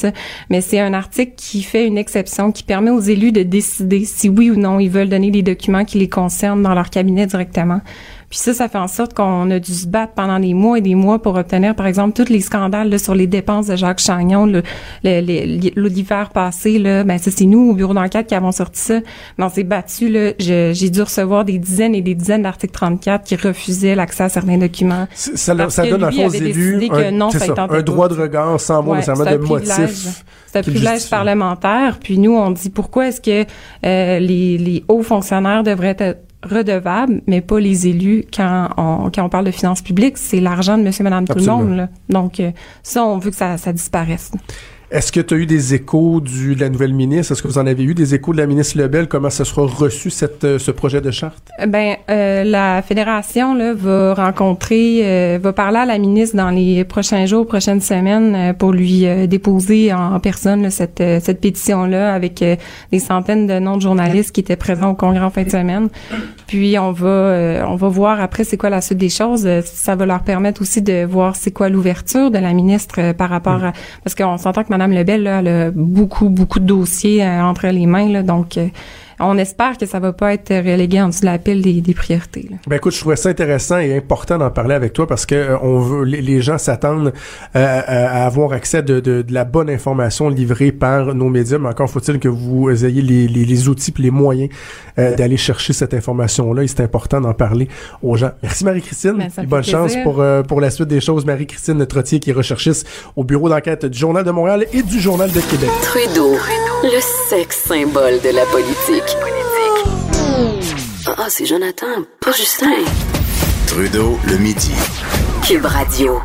mais c'est un article qui fait une exception, qui permet aux élus de décider si oui ou non ils veulent donner des documents qui les concernent dans leur cabinet directement. Puis ça, ça fait en sorte qu'on a dû se battre pendant des mois et des mois pour obtenir, par exemple, tous les scandales là, sur les dépenses de Jacques Chagnon l'hiver passé. Là, ben ça, c'est nous au bureau d'enquête qui avons sorti ça. Mais on s'est battu. Là, j'ai dû recevoir des dizaines et des dizaines d'articles 34 qui refusaient l'accès à certains documents. Ça, ça donne à élus un, non, ça, un droit de regard sans mot nécessairement de motif. C'est un privilège parlementaire. Puis nous, on dit pourquoi est-ce que euh, les, les hauts fonctionnaires devraient être redevables, mais pas les élus quand on, quand on parle de finances publiques. C'est l'argent de monsieur, madame, tout le monde. Là. Donc, euh, ça, on veut que ça, ça disparaisse. Est-ce que tu as eu des échos du, de la nouvelle ministre? Est-ce que vous en avez eu des échos de la ministre Lebel? Comment ça sera reçu, cette, euh, ce projet de charte? Ben, euh, la fédération là, va rencontrer, euh, va parler à la ministre dans les prochains jours, prochaines semaines, pour lui déposer en personne cette, cette pétition-là avec des centaines de noms de journalistes qui étaient présents au congrès en fin de semaine. Puis on va, on va voir après c'est quoi la suite des choses. Ça va leur permettre aussi de voir c'est quoi l'ouverture de la ministre par rapport à, parce qu'on s'entend que Madame Lebel, là, a beaucoup, beaucoup de dossiers euh, entre les mains, là, donc euh, on espère que ça va pas être relégué en dessous de la pile des, des priorités. Là. Ben écoute, je trouvais ça intéressant et important d'en parler avec toi parce que euh, on veut, les, gens s'attendent euh, à, avoir accès de, de, de, la bonne information livrée par nos médias, mais encore faut-il que vous ayez les, les, les outils et les moyens euh, d'aller chercher cette information-là et c'est important d'en parler aux gens. Merci Marie-Christine ben, bonne chance pour, pour la suite des choses. Marie-Christine Trottier qui est recherchiste au bureau d'enquête du Journal de Montréal et du Journal de Québec. Trudeau, le sexe symbole de la politique. Ah, c'est Jonathan, pas Justin. Trudeau, le midi. Cube Radio.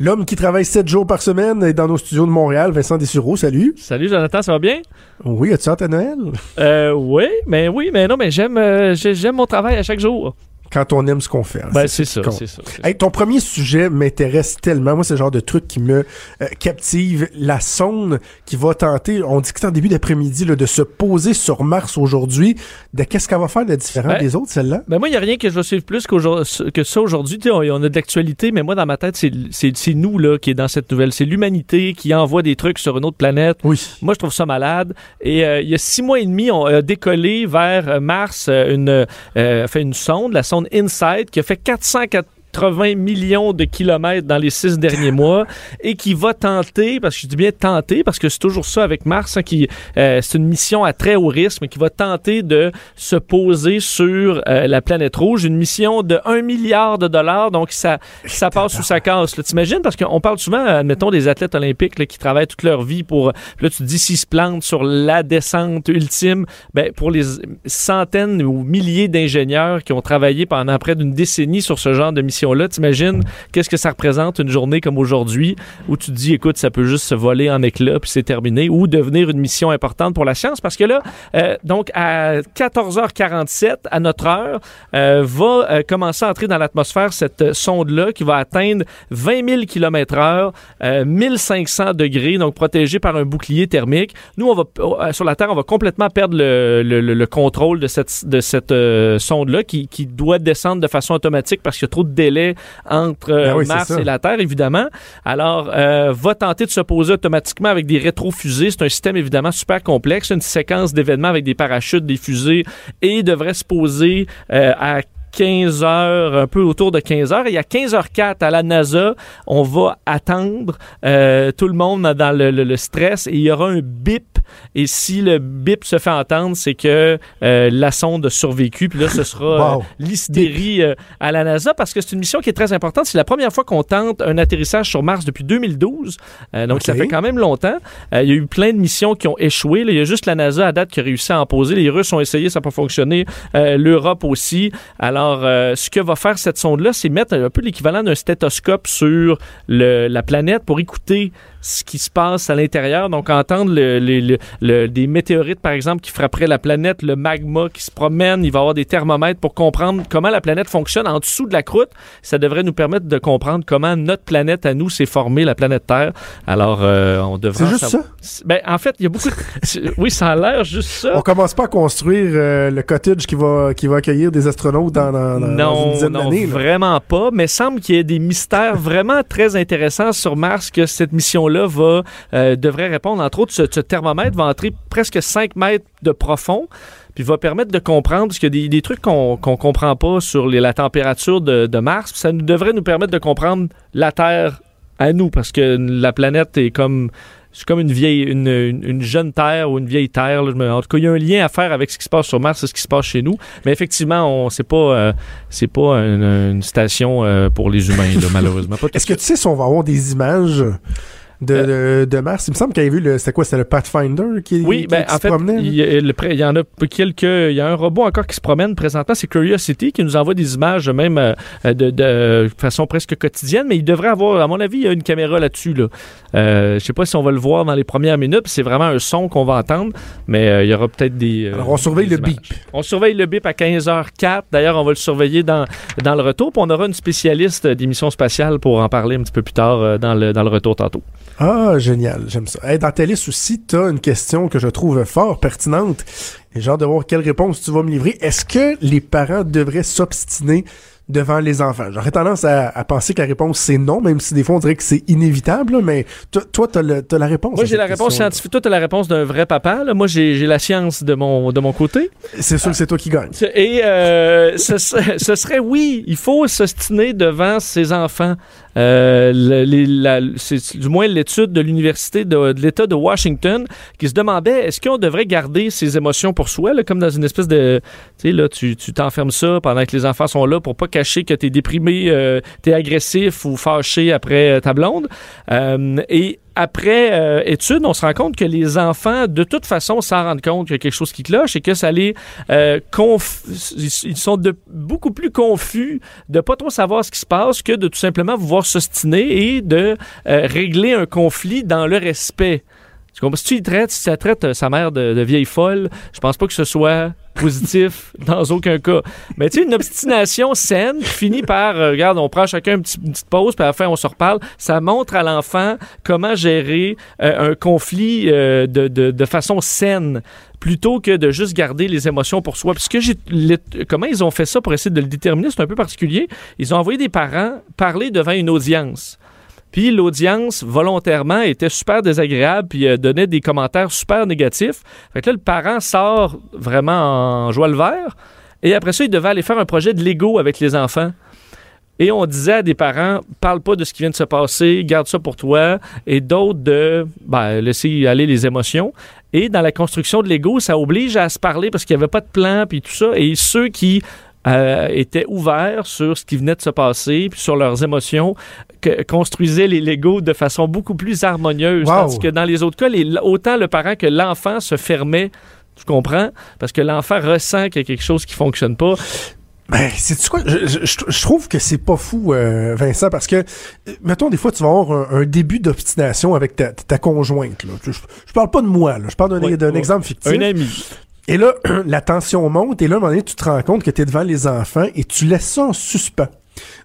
L'homme qui travaille sept jours par semaine est dans nos studios de Montréal, Vincent Dessureau, salut. Salut Jonathan, ça va bien? Oui, as-tu hâte à Noël? Euh, oui, mais oui, mais non, mais j'aime, euh, j'aime mon travail à chaque jour. Quand on aime ce qu'on fait. hein. Ben, C'est ça, c'est. Hey, ton premier sujet m'intéresse tellement. Moi, c'est le genre de truc qui me euh, captive. La sonde qui va tenter, on dit que c'est en début d'après-midi, de se poser sur Mars aujourd'hui. De qu'est-ce qu'elle va faire de différent Ben, des autres, celle-là? Ben moi, il n'y a rien que je vais suivre plus que ça aujourd'hui. On, on a de l'actualité, mais moi, dans ma tête, c'est- nous là qui est dans cette nouvelle. C'est l'humanité qui envoie des trucs sur une autre planète. Oui. Moi, je trouve ça malade. Et euh, il y a six mois et demi, on a décollé vers euh, Mars une, euh, fait une sonde, la sonde InSight, qui a fait 480 millions de kilomètres dans les six derniers mois et qui va tenter, parce que je dis bien tenter, parce que c'est toujours ça avec Mars, hein, qui euh, c'est une mission à très haut risque, mais qui va tenter de se poser sur euh, la planète rouge, une mission de 1 milliard de dollars, donc ça, ça passe sous sa casse. T'imagines? Parce qu'on parle souvent, admettons, des athlètes olympiques là, qui travaillent toute leur vie pour... Là, tu te dis, s'ils se plantent sur la descente ultime, ben, pour les centaines ou milliers d'ingénieurs qui ont travaillé pendant près d'une décennie sur ce genre de mission-là, t'imagines qu'est-ce que ça représente une journée comme aujourd'hui où tu te dis, écoute, ça peut juste se voler en éclats puis c'est terminé ou devenir une mission importante pour la science? Parce que là, euh, donc à 14h47 à notre heure, euh, va euh, commencer à entrer dans l'atmosphère cette sonde-là qui va atteindre 20 000 km heure, euh, 1500 degrés, donc protégée par un bouclier thermique. Nous, on va sur la Terre, on va complètement perdre le, le- le- le contrôle de cette, de cette sonde-là qui, qui doit descendre de façon automatique parce qu'il y a trop de délai entre euh, Ben oui, Mars et la Terre, évidemment. Alors, euh, va tenter de se poser automatiquement avec des rétrofusées. C'est un système évidemment super complexe, une séquence d'événements avec des parachutes, des fusées, et devrait se poser euh, à 15 heures, un peu autour de 15 heures. Et à 15h04 à la NASA, on va attendre euh, tout le monde dans le, le- le stress et il y aura un bip. Et si le bip se fait entendre, c'est que euh, la sonde a survécu. Puis là, ce sera Wow. euh, l'hystérie euh, à la NASA parce que c'est une mission qui est très importante. C'est la première fois qu'on tente un atterrissage sur Mars depuis 2012. Euh, donc, ça fait quand même longtemps. Il y a eu plein de missions qui ont échoué. Là, il y a juste la NASA à date qui a réussi à en poser. Les Russes ont essayé, ça n'a pas fonctionné. L'Europe aussi. Alors, euh, ce que va faire cette sonde-là, c'est mettre un peu l'équivalent d'un stéthoscope sur la planète pour écouter ce qui se passe à l'intérieur. Donc, entendre le- le- le- des météorites, par exemple, qui frapperaient la planète, le magma qui se promène. Il va y avoir des thermomètres pour comprendre comment la planète fonctionne en dessous de la croûte. Ça devrait nous permettre de comprendre comment notre planète à nous s'est formée, la planète Terre. Alors, euh, on devrait... C'est juste savoir- Ben, en fait, il y a beaucoup de... Oui, ça a l'air juste ça. On commence pas à construire euh, le cottage qui va, qui va accueillir des astronautes dans, dans- dans- dans une Non, dizaine non, d'années. là. vraiment pas. Mais semble qu'il y ait des mystères vraiment très intéressants sur Mars que cette mission-là va euh, devrait répondre. Entre autres, ce, thermomètre va entrer presque 5 mètres de profond puis va permettre de comprendre, parce qu'il y a des, trucs qu'on qu'on comprend pas sur la température de, Mars, ça nous, devrait nous permettre de comprendre la Terre à nous, parce que la planète est comme c'est comme une vieille, une, une- une jeune Terre ou une vieille Terre. en tout cas, il y a un lien à faire avec ce qui se passe sur Mars et ce qui se passe chez nous. Mais effectivement, on c'est pas, euh, c'est pas une, station euh, pour les humains, malheureusement. Est-ce que tu sais si on va avoir des images de, de, de Mars? Il me semble qu'il y avait vu le. C'était quoi? C'était le Pathfinder qui, Oui, qui- ben, qui en se fait, promenait? il y, en a quelques. Il y a un robot encore qui se promène présentement, c'est Curiosity, qui nous envoie des images même euh, de, de façon presque quotidienne, mais il devrait avoir, à mon avis, il y a une caméra là-dessus. Là. Euh, je sais pas si on va le voir dans les premières minutes, c'est vraiment un son qu'on va entendre, mais euh, il y aura peut-être des. euh, Alors, on surveille le images. bip. On surveille le bip à 15h04. D'ailleurs, on va le surveiller dans, dans le retour, puis on aura une spécialiste d'émission spatiale pour en parler un petit peu plus tard euh, dans, le, dans le retour tantôt. Ah, génial, j'aime ça. Hey, dans ta liste aussi, t'as une question que je trouve fort pertinente. Et j'ai hâte de voir quelle réponse tu vas me livrer. Est-ce que les parents devraient s'obstiner devant les enfants? J'aurais tendance à, à penser que la réponse c'est non, même si des fois on dirait que c'est inévitable, là, mais toi, le- t'as la réponse. Moi, j'ai la réponse scientifique. Toi, tu as la réponse d'un vrai papa. Là. Moi, j'ai la science de mon, de mon côté. C'est sûr que c'est toi qui gagne. Et euh, ce, serait, ce serait, oui, il faut s'ostiner devant ses enfants. Euh, c'est du moins l'étude de l'université de, de l'État de Washington qui se demandait est-ce qu'on devrait garder ses émotions pour soi, là, comme dans une espèce de, tu là, tu tu t'enfermes ça pendant que les enfants sont là pour pas cacher que t'es déprimé, euh, t'es agressif ou fâché après euh, ta blonde. Euh, après euh, étude, on se rend compte que les enfants, de toute façon, s'en rendent compte qu'il y a quelque chose qui cloche et que ça les euh, ils sont beaucoup plus confus de pas trop savoir ce qui se passe que de tout simplement vouloir s'ostiner et de euh, régler un conflit dans le respect. Tu comprends? Si tu traites, si tu traites sa mère de, vieille folle, je pense pas que ce soit positif dans aucun cas. Mais tu sais, une obstination saine qui finit par, euh, regarde, on prend chacun une, petite- pause, puis à la fin, on se reparle. Ça montre à l'enfant comment gérer euh, un conflit euh, de, de, façon saine plutôt que de juste garder les émotions pour soi. Puis ce que j'ai, les- comment ils ont fait ça pour essayer de le déterminer, c'est un peu particulier. Ils ont envoyé des parents parler devant une audience. Puis l'audience, volontairement, était super désagréable, puis euh, donnait des commentaires super négatifs. Fait que là, le parent sort vraiment en joie le vert. Et après ça, il devait aller faire un projet de Lego avec les enfants. Et on disait à des parents, parle pas de ce qui vient de se passer, garde ça pour toi. Et d'autres de ben, laisser aller les émotions. Et dans la construction de Lego, ça oblige à se parler parce qu'il n'y avait pas de plan, puis tout ça. Et ceux qui euh, étaient ouverts sur ce qui venait de se passer, puis sur leurs émotions, que, construisaient les Legos de façon beaucoup plus harmonieuse. Wow. Tandis que dans les autres cas, les- autant le parent que l'enfant se fermait. Tu comprends? Parce que l'enfant ressent qu'il y a quelque chose qui fonctionne pas. Ben, c'est quoi? Je, je- je- je trouve que c'est pas fou, euh, Vincent, parce que, euh, mettons, des fois, tu vas avoir un, un début d'obstination avec ta, ta conjointe. Là. Je, je parle pas de moi, là. je parle d'un exemple fictif. Un ami. Et là, la tension monte, et là, à un moment donné, tu te rends compte que tu es devant les enfants et tu laisses ça en suspens.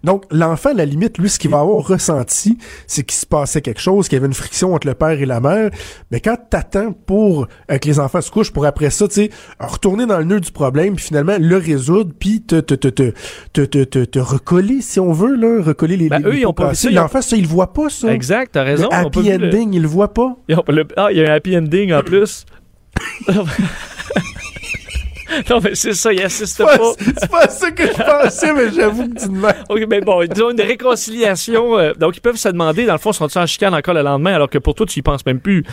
Donc, l'enfant, à la limite, lui, ce qu'il va avoir ressenti, c'est qu'il se passait quelque chose, qu'il y avait une friction entre le père et la mère. Mais quand t'attends pour euh, que les enfants se couchent, pour après ça, tu sais, retourner dans le nœud du problème, puis finalement le résoudre, puis te, te, te, te, te, te, te, te recoller, si on veut, là, recoller les, Ben, les- eux, ils ont pas vu ça, ils L'enfant, ça, il le voit pas, ça. Exact, t'as raison. Le ils happy le- ending, il le voit pas. ils ont pas le- Ah, il y a un happy ending en plus. Non, mais c'est ça, il assiste pas. pas, c'est pas ça que je pensais, mais j'avoue que tu demandes. OK, mais bon, disons une réconciliation. euh, donc, ils peuvent se demander, dans le fond, sont-ils en chicane encore le lendemain, alors que pour toi, tu y penses même plus.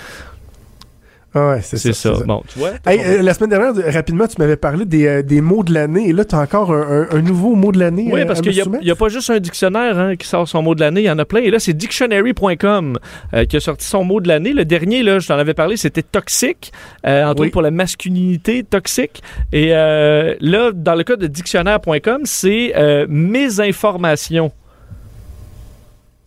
Ah ouais, c'est ça. Bon, tu vois? Hey, euh, la semaine dernière, de- rapidement, tu m'avais parlé des, euh, des mots de l'année, et là, tu as encore un, un- un nouveau mot de l'année. Oui, euh, parce qu'il n'y a, a pas juste un dictionnaire hein, qui sort son mot de l'année, il y en a plein. Et là, c'est dictionary.com euh, qui a sorti son mot de l'année. Le dernier, là, je t'en avais parlé, c'était toxique, entre Oui. autres pour la masculinité toxique. Et là, dans le cas de dictionnaire.com, c'est mésinformation.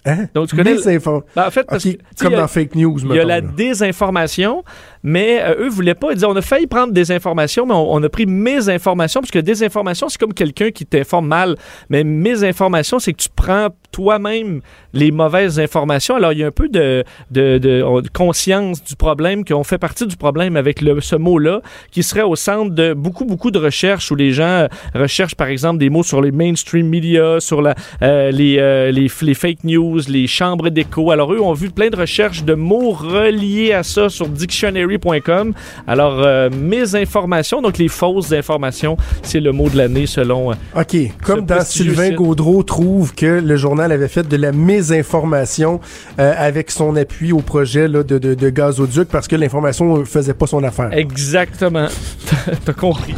Hein? Donc, tu connais... Ben, en fait, parce Ok, que, comme a- dans fake news, Il y a la là. désinformation, mais euh, eux voulaient pas. Ils disaient, on a failli prendre des informations, mais on, on a pris mes informations, parce que désinformation, c'est comme quelqu'un qui t'informe mal. Mais mes informations, c'est que tu prends toi-même les mauvaises informations. Alors, il y a un peu de, de, de- on- de conscience du problème, qu'on fait partie du problème avec le, ce mot-là, qui serait au centre de beaucoup, beaucoup de recherches où les gens euh, recherchent, par exemple, des mots sur les mainstream media, sur la, euh, les, euh, les, les fake news, les chambres d'écho. Alors, eux ont vu plein de recherches de mots reliés à ça sur dictionary.com. Alors, euh, mes informations, donc les fausses informations, c'est le mot de l'année selon... OK, comme dans Sylvain. Gaudreau trouve que le journal avait fait de la mésinformation euh, avec son appui au projet là, de, de, de gazoduc parce que l'information euh, faisait pas son affaire. Exactement. T'as compris.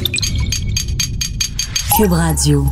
Cube Radio.